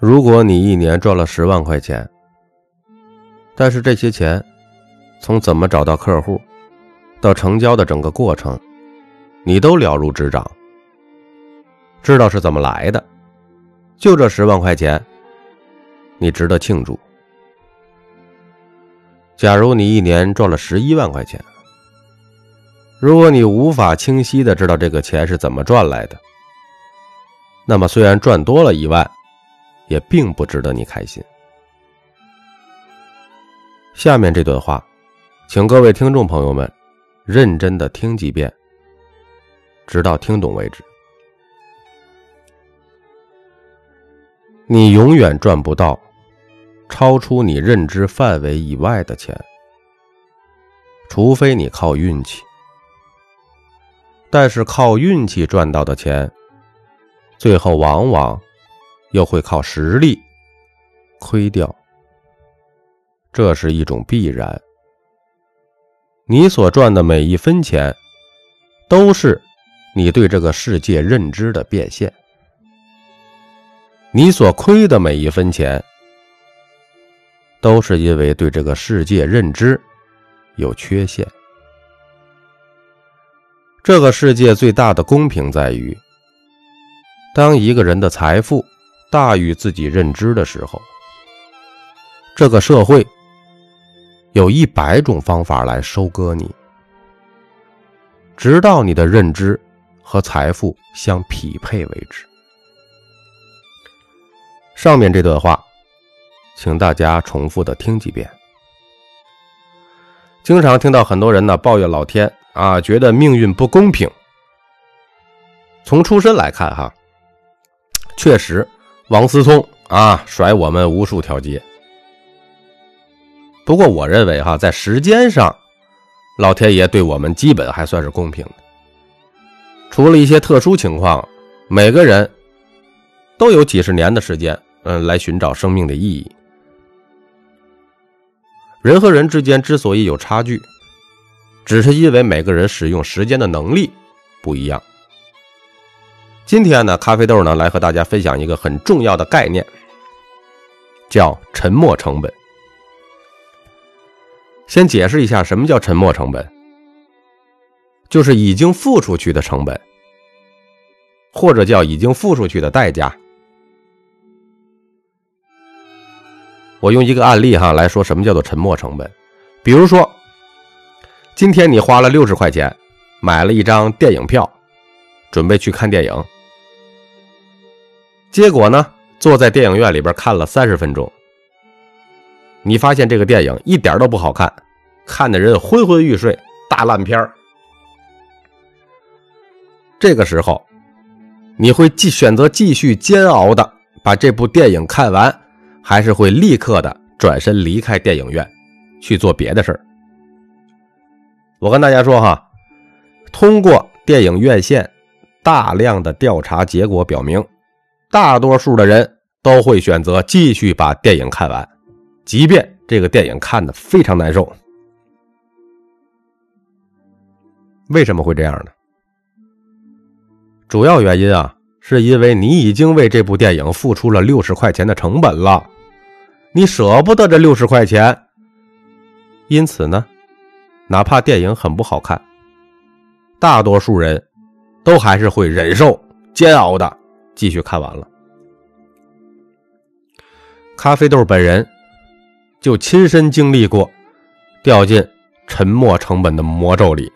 如果你一年赚了十万块钱，但是这些钱从怎么找到客户到成交的整个过程，你都了如指掌，知道是怎么来的，就这十万块钱，你值得庆祝。假如你一年赚了十一万块钱，如果你无法清晰的知道这个钱是怎么赚来的，那么虽然赚多了一万。也并不值得你开心。下面这段话，请各位听众朋友们认真的听几遍，直到听懂为止。你永远赚不到超出你认知范围以外的钱，除非你靠运气。但是靠运气赚到的钱，最后往往。又会靠实力亏掉，这是一种必然。你所赚的每一分钱，都是你对这个世界认知的变现；你所亏的每一分钱，都是因为对这个世界认知有缺陷。这个世界最大的公平在于，当一个人的财富。大于自己认知的时候，这个社会有一百种方法来收割你，直到你的认知和财富相匹配为止。上面这段话，请大家重复的听几遍。经常听到很多人呢抱怨老天啊，觉得命运不公平。从出身来看，哈，确实。王思聪啊，甩我们无数条街。不过，我认为哈，在时间上，老天爷对我们基本还算是公平的。除了一些特殊情况，每个人都有几十年的时间，嗯，来寻找生命的意义。人和人之间之所以有差距，只是因为每个人使用时间的能力不一样。今天呢，咖啡豆呢来和大家分享一个很重要的概念，叫沉没成本。先解释一下什么叫沉没成本，就是已经付出去的成本，或者叫已经付出去的代价。我用一个案例哈来说，什么叫做沉没成本？比如说，今天你花了六十块钱买了一张电影票，准备去看电影。结果呢？坐在电影院里边看了三十分钟，你发现这个电影一点都不好看，看的人昏昏欲睡，大烂片这个时候，你会继选择继续煎熬的把这部电影看完，还是会立刻的转身离开电影院去做别的事儿？我跟大家说哈，通过电影院线大量的调查结果表明。大多数的人都会选择继续把电影看完，即便这个电影看的非常难受。为什么会这样呢？主要原因啊，是因为你已经为这部电影付出了六十块钱的成本了，你舍不得这六十块钱，因此呢，哪怕电影很不好看，大多数人都还是会忍受煎熬的。继续看完了，咖啡豆本人就亲身经历过掉进沉没成本的魔咒里。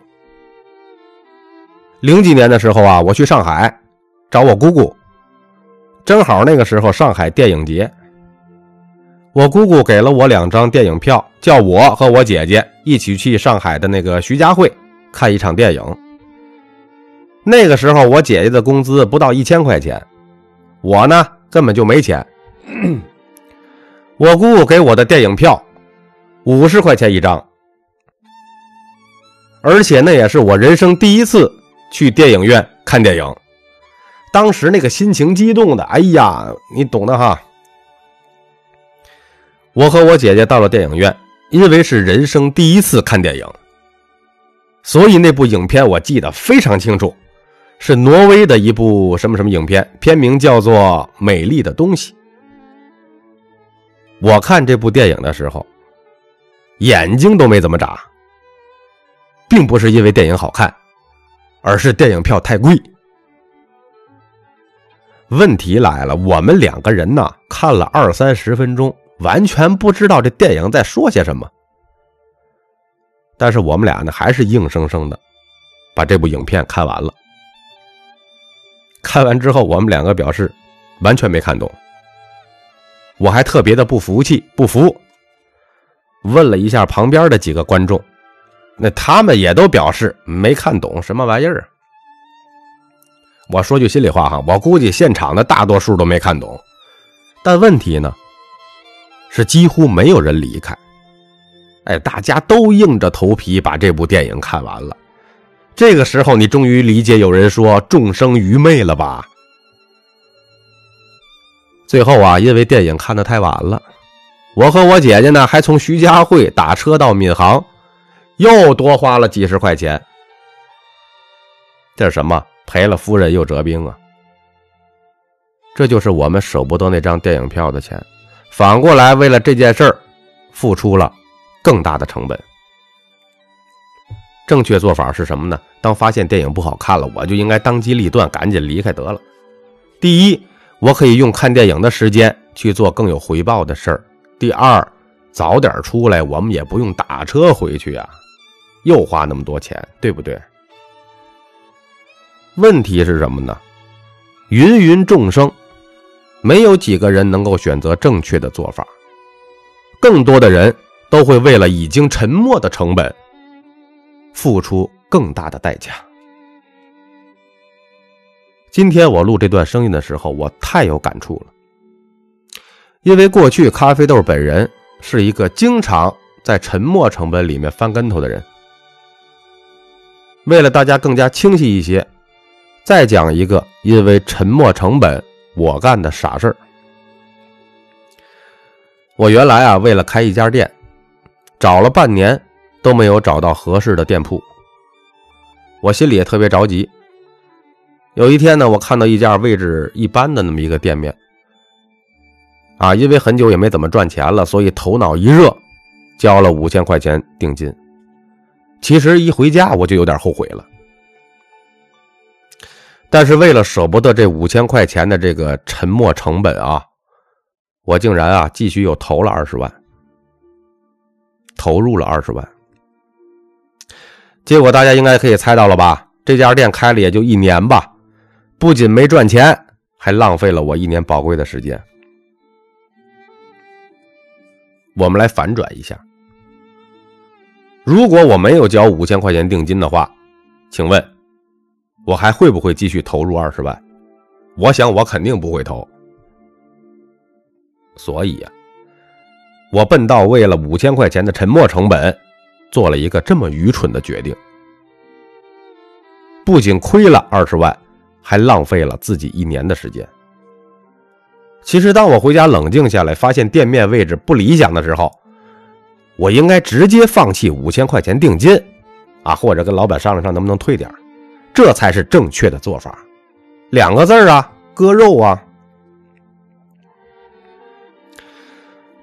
零几年的时候啊，我去上海找我姑姑，正好那个时候上海电影节，我姑姑给了我两张电影票，叫我和我姐姐一起去上海的那个徐家汇看一场电影。那个时候我姐姐的工资不到一千块钱。我呢，根本就没钱。我姑姑给我的电影票五十块钱一张，而且那也是我人生第一次去电影院看电影。当时那个心情激动的，哎呀，你懂的哈。我和我姐姐到了电影院，因为是人生第一次看电影，所以那部影片我记得非常清楚。是挪威的一部什么什么影片，片名叫做《美丽的东西》。我看这部电影的时候，眼睛都没怎么眨，并不是因为电影好看，而是电影票太贵。问题来了，我们两个人呢看了二三十分钟，完全不知道这电影在说些什么。但是我们俩呢，还是硬生生的把这部影片看完了。看完之后，我们两个表示完全没看懂。我还特别的不服气，不服，问了一下旁边的几个观众，那他们也都表示没看懂什么玩意儿。我说句心里话哈，我估计现场的大多数都没看懂，但问题呢，是几乎没有人离开。哎，大家都硬着头皮把这部电影看完了。这个时候，你终于理解有人说众生愚昧了吧？最后啊，因为电影看的太晚了，我和我姐姐呢，还从徐家汇打车到闵行，又多花了几十块钱。这是什么？赔了夫人又折兵啊！这就是我们舍不得那张电影票的钱，反过来为了这件事儿，付出了更大的成本。正确做法是什么呢？当发现电影不好看了，我就应该当机立断，赶紧离开得了。第一，我可以用看电影的时间去做更有回报的事儿；第二，早点出来，我们也不用打车回去啊，又花那么多钱，对不对？问题是什么呢？芸芸众生，没有几个人能够选择正确的做法，更多的人都会为了已经沉没的成本，付出更大的代价。今天我录这段声音的时候，我太有感触了，因为过去咖啡豆本人是一个经常在沉没成本里面翻跟头的人。为了大家更加清晰一些。再讲一个因为沉没成本我干的傻事儿。我原来啊，为了开一家店，找了半年都没有找到合适的店铺，我心里也特别着急。有一天呢，我看到一家位置一般的那么一个店面，啊，因为很久也没怎么赚钱了，所以头脑一热，交了五千块钱定金。其实一回家我就有点后悔了。但是为了舍不得这五千块钱的这个沉没成本啊，我竟然啊继续又投了二十万，投入了二十万。结果大家应该可以猜到了吧？这家店开了也就一年吧，不仅没赚钱，还浪费了我一年宝贵的时间。我们来反转一下，如果我没有交五千块钱定金的话，请问？我还会不会继续投入二十万？我想我肯定不会投。所以呀，我笨到为了五千块钱的沉没成本，做了一个这么愚蠢的决定，不仅亏了二十万，还浪费了自己一年的时间。其实，当我回家冷静下来，发现店面位置不理想的时候，我应该直接放弃五千块钱定金，啊，或者跟老板商量商量能不能退点这才是正确的做法，两个字啊，割肉啊。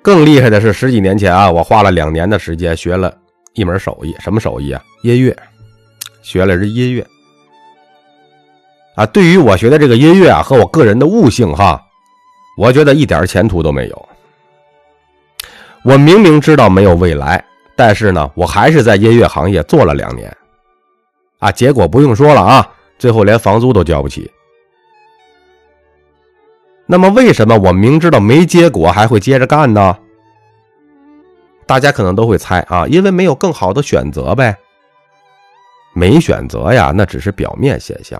更厉害的是，十几年前啊，我花了两年的时间学了一门手艺，什么手艺啊？音乐，学了是音乐。啊，对于我学的这个音乐啊，和我个人的悟性哈，我觉得一点前途都没有。我明明知道没有未来，但是呢，我还是在音乐行业做了两年。啊，结果不用说了啊，最后连房租都交不起。那么，为什么我明知道没结果还会接着干呢？大家可能都会猜啊，因为没有更好的选择呗。没选择呀，那只是表面现象。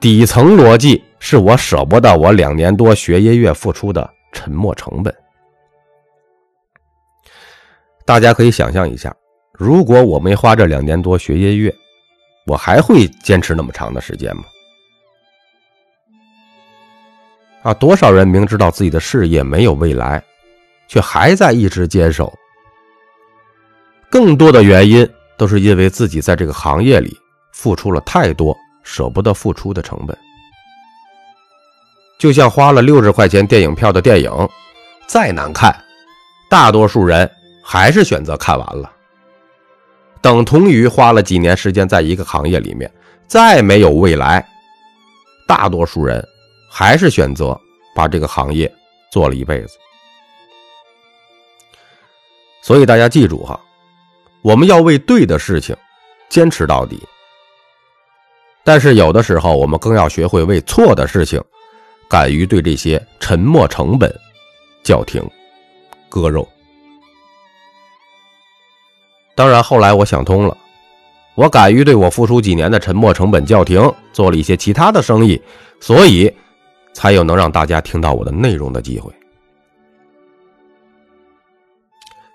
底层逻辑是我舍不得我两年多学音乐付出的沉没成本。大家可以想象一下。如果我没花这两年多学音乐，我还会坚持那么长的时间吗？啊，多少人明知道自己的事业没有未来，却还在一直坚守。更多的原因都是因为自己在这个行业里付出了太多舍不得付出的成本。就像花了六十块钱电影票的电影，再难看，大多数人还是选择看完了，等同于花了几年时间在一个行业里面，再没有未来。大多数人还是选择把这个行业做了一辈子。所以大家记住哈，我们要为对的事情坚持到底。但是有的时候，我们更要学会为错的事情，敢于对这些沉没成本叫停、割肉。当然，后来我想通了，我敢于对我付出几年的沉没成本叫停，做了一些其他的生意，所以才有能让大家听到我的内容的机会。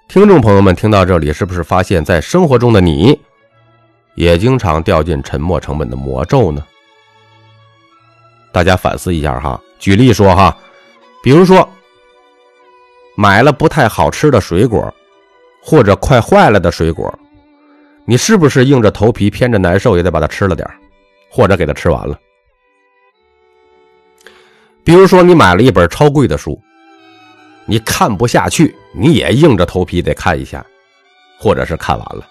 听众朋友们，听到这里，是不是发现，在生活中的你，也经常掉进沉没成本的魔咒呢？大家反思一下哈。举例说哈，比如说买了不太好吃的水果，或者快坏了的水果，你是不是硬着头皮、偏着难受也得把它吃了点或者给它吃完了？比如说你买了一本超贵的书。你看不下去，你也硬着头皮得看一下，或者是看完了。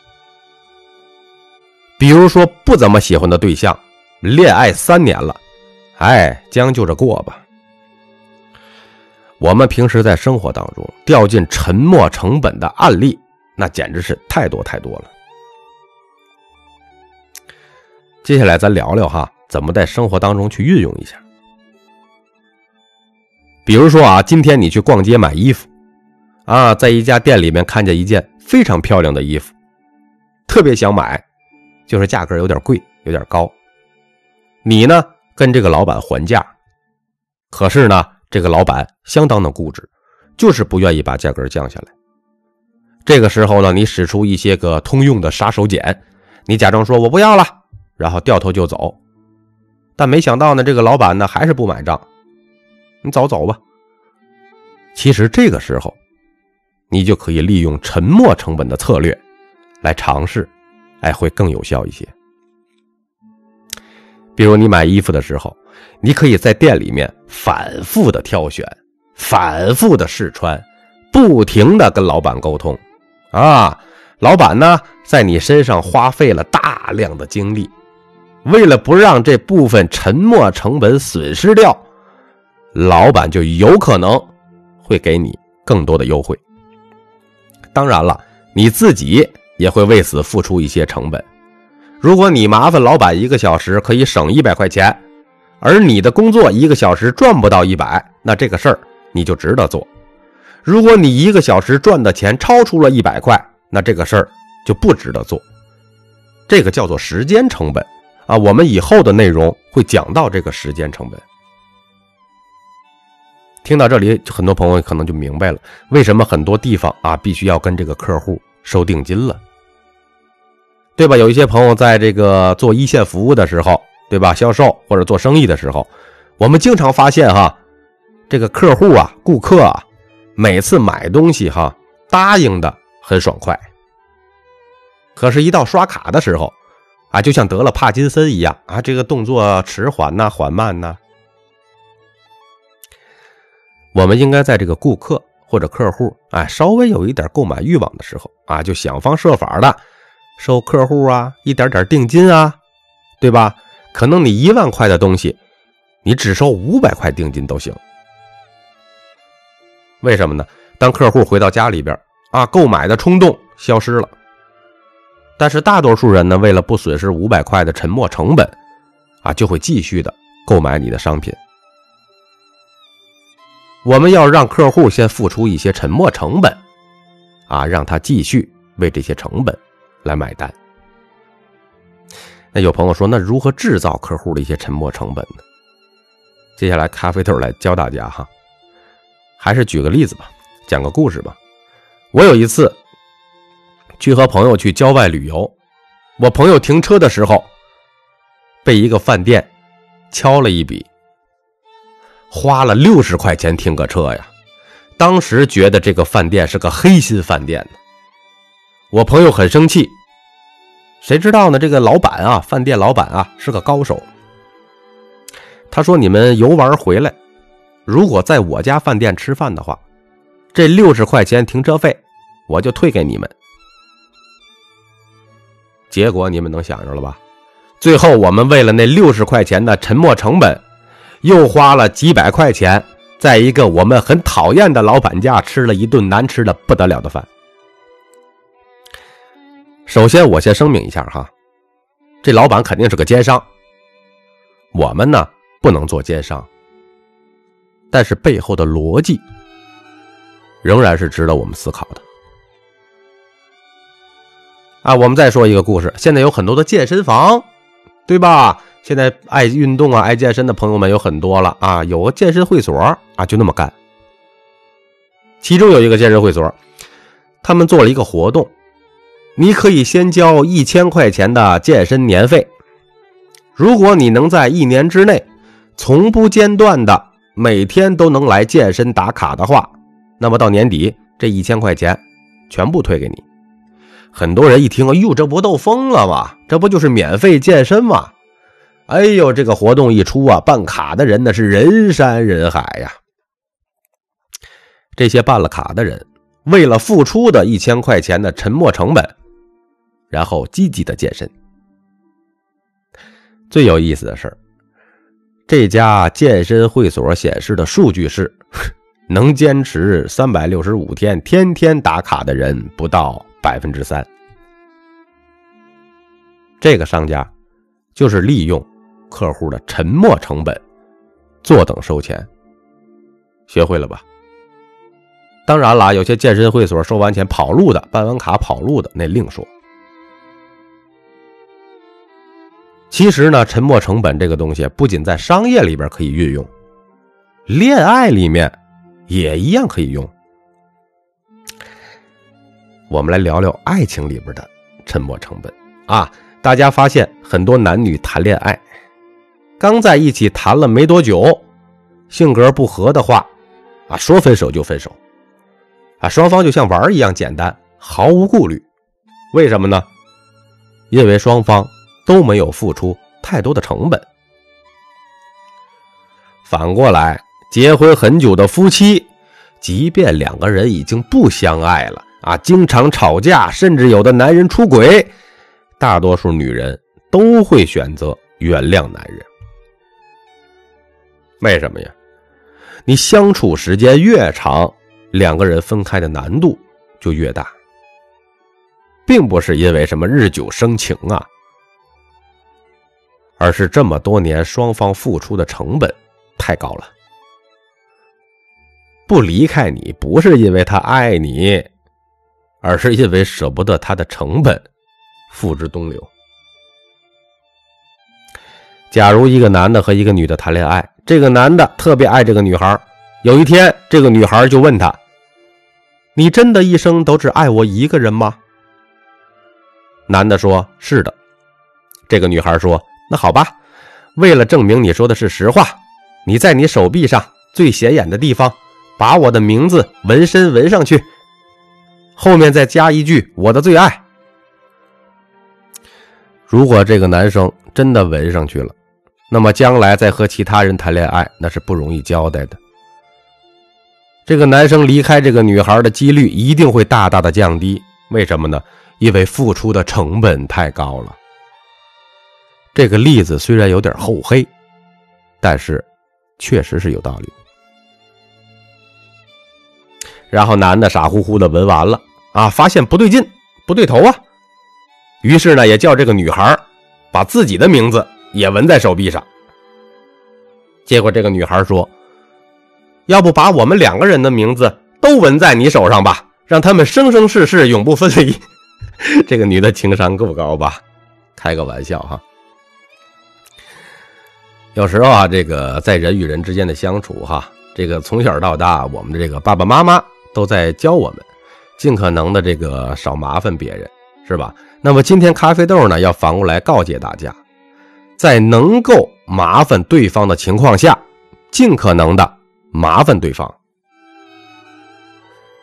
比如说不怎么喜欢的对象，恋爱三年了，哎，将就着过吧。我们平时在生活当中掉进沉没成本的案例，那简直是太多太多了。接下来咱聊聊哈，怎么在生活当中去运用一下。比如说啊，今天你去逛街买衣服，啊，在一家店里面看见一件非常漂亮的衣服，特别想买，就是价格有点贵，有点高。你呢，跟这个老板还价，可是呢，这个老板相当的固执，就是不愿意把价格降下来。这个时候呢，你使出一些个通用的杀手锏，你假装说我不要了，然后掉头就走。但没想到呢，这个老板呢还是不买账。你走走吧。其实这个时候，你就可以利用沉没成本的策略来尝试，哎，会更有效一些。比如你买衣服的时候，你可以在店里面反复的挑选，反复的试穿，不停的跟老板沟通。啊，老板呢，在你身上花费了大量的精力，为了不让这部分沉没成本损失掉。老板就有可能会给你更多的优惠。当然了，你自己也会为此付出一些成本。如果你麻烦老板一个小时可以省一百块钱，而你的工作一个小时赚不到一百，那这个事儿你就值得做。如果你一个小时赚的钱超出了一百块，那这个事儿就不值得做。这个叫做时间成本啊。我们以后的内容会讲到这个时间成本。听到这里，很多朋友可能就明白了，为什么很多地方啊必须要跟这个客户收定金了，对吧？有一些朋友在这个做一线服务的时候，对吧？销售或者做生意的时候，我们经常发现哈，这个客户啊、顾客啊，每次买东西哈，答应的很爽快，可是，一到刷卡的时候，啊，就像得了帕金森一样啊，这个动作迟缓呐、缓慢呐。我们应该在这个顾客或者客户哎稍微有一点购买欲望的时候啊，就想方设法的收客户啊一点点定金啊，对吧？可能你一万块的东西，你只收五百块定金都行。为什么呢？当客户回到家里边啊，购买的冲动消失了。但是大多数人呢，为了不损失五百块的沉没成本啊，就会继续的购买你的商品。我们要让客户先付出一些沉没成本，啊，让他继续为这些成本来买单。那有朋友说，那如何制造客户的一些沉没成本呢？接下来，咖啡豆来教大家哈，还是举个例子吧，讲个故事吧。我有一次去和朋友去郊外旅游，我朋友停车的时候被一个饭店敲了一笔。花了六十块钱停个车呀！当时觉得这个饭店是个黑心饭店呢。我朋友很生气，谁知道呢？这个老板啊，饭店老板啊，是个高手。他说：“你们游玩回来，如果在我家饭店吃饭的话，这六十块钱停车费我就退给你们。结果你们能想着了吧？最后我们为了那六十块钱的沉没成本，又花了几百块钱，在一个我们很讨厌的老板家吃了一顿难吃的不得了的饭。首先，我先声明一下哈，这老板肯定是个奸商。我们呢不能做奸商，但是背后的逻辑仍然是值得我们思考的。啊，我们再说一个故事。现在有很多的健身房，对吧？现在爱运动啊、爱健身的朋友们有很多了啊。有个健身会所啊，就那么干。其中有一个健身会所，他们做了一个活动，你可以先交一千块钱的健身年费。如果你能在一年之内从不间断的每天都能来健身打卡的话，那么到年底这一千块钱全部退给你。很多人一听，哎呦，这不都疯了吗？这不就是免费健身吗？哎呦，这个活动一出啊，办卡的人那是人山人海呀。这些办了卡的人，为了付出的一千块钱的沉没成本，然后积极的健身。最有意思的是，这家健身会所显示的数据是，能坚持三百六十五天天天打卡的人不到百分之三。这个商家就是利用客户的沉没成本，坐等收钱。学会了吧？当然啦，有些健身会所收完钱跑路的，办完卡跑路的那另说。其实呢，沉没成本这个东西不仅在商业里边可以运用，恋爱里面也一样可以用。我们来聊聊爱情里边的沉没成本啊！大家发现很多男女谈恋爱，刚在一起谈了没多久，性格不合的话，啊，说分手就分手，啊，双方就像玩一样简单，毫无顾虑。为什么呢？因为双方。都没有付出太多的成本。反过来，结婚很久的夫妻，即便两个人已经不相爱了啊，经常吵架，甚至有的男人出轨，大多数女人都会选择原谅男人。为什么呀？你相处时间越长，两个人分开的难度就越大，并不是因为什么日久生情啊。而是这么多年双方付出的成本太高了，不离开你不是因为他爱你，而是因为舍不得他的成本付之东流。假如一个男的和一个女的谈恋爱，这个男的特别爱这个女孩，有一天这个女孩就问他：“你真的一生都只爱我一个人吗？”男的说：“是的。”这个女孩说。那好吧，为了证明你说的是实话，你在你手臂上最显眼的地方把我的名字纹身纹上去，后面再加一句“我的最爱”。如果这个男生真的纹上去了，那么将来再和其他人谈恋爱那是不容易交代的。这个男生离开这个女孩的几率一定会大大的降低。为什么呢？因为付出的成本太高了。这个例子虽然有点厚黑，但是确实是有道理。然后男的傻乎乎的闻完了啊，发现不对劲，不对头啊，于是呢也叫这个女孩把自己的名字也纹在手臂上。结果这个女孩说：“要不把我们两个人的名字都纹在你手上吧，让他们生生世世永不分离。”这个女的情商够高吧？开个玩笑哈。有时候啊，这个在人与人之间的相处，哈，这个从小到大，我们的这个爸爸妈妈都在教我们，尽可能的这个少麻烦别人，是吧？那么今天咖啡豆呢，要反过来告诫大家，在能够麻烦对方的情况下，尽可能的麻烦对方，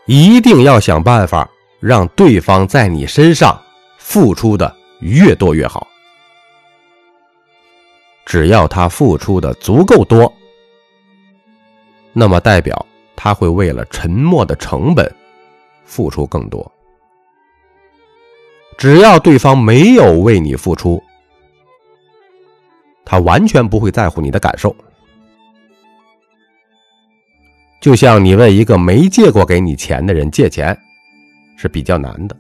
一定要想办法让对方在你身上付出的越多越好。只要他付出的足够多，那么代表他会为了沉默的成本付出更多。只要对方没有为你付出，他完全不会在乎你的感受。就像你问一个没借过给你钱的人借钱，是比较难的。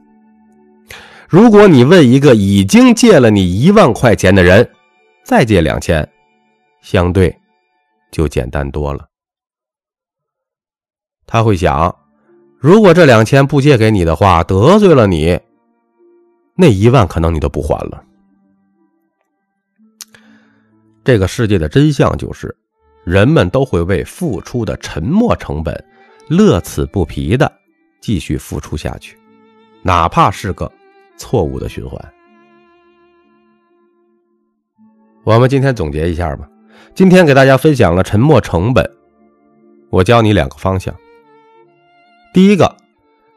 如果你问一个已经借了你一万块钱的人再借两千，相对就简单多了。他会想，如果这两千不借给你的话，得罪了你。那一万可能你都不还了。这个世界的真相就是，人们都会为付出的沉默成本，乐此不疲的继续付出下去，哪怕是个错误的循环。我们今天总结一下吧。今天给大家分享了沉默成本，我教你两个方向。第一个，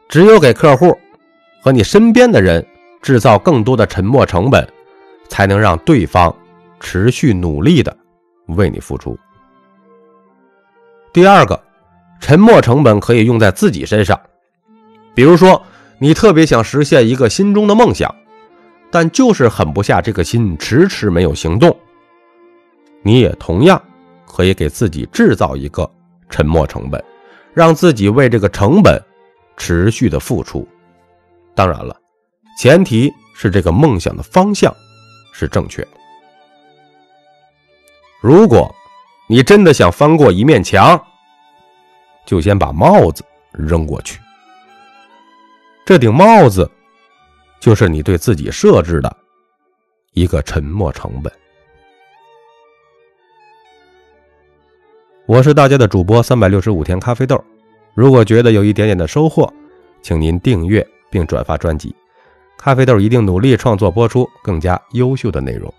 只有给客户和你身边的人。制造更多的沉默成本，才能让对方持续努力的为你付出。第二个，沉没成本可以用在自己身上，比如说你特别想实现一个心中的梦想，但就是狠不下这个心，迟迟没有行动。你也同样可以给自己制造一个沉默成本，让自己为这个成本持续的付出。当然了。前提是这个梦想的方向是正确。如果你真的想翻过一面墙，就先把帽子扔过去。这顶帽子就是你对自己设置的一个沉默成本。我是大家的主播三百六十五天咖啡豆。如果觉得有一点点的收获，请您订阅并转发专辑。咖啡豆一定努力创作播出更加优秀的内容，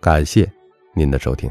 感谢您的收听。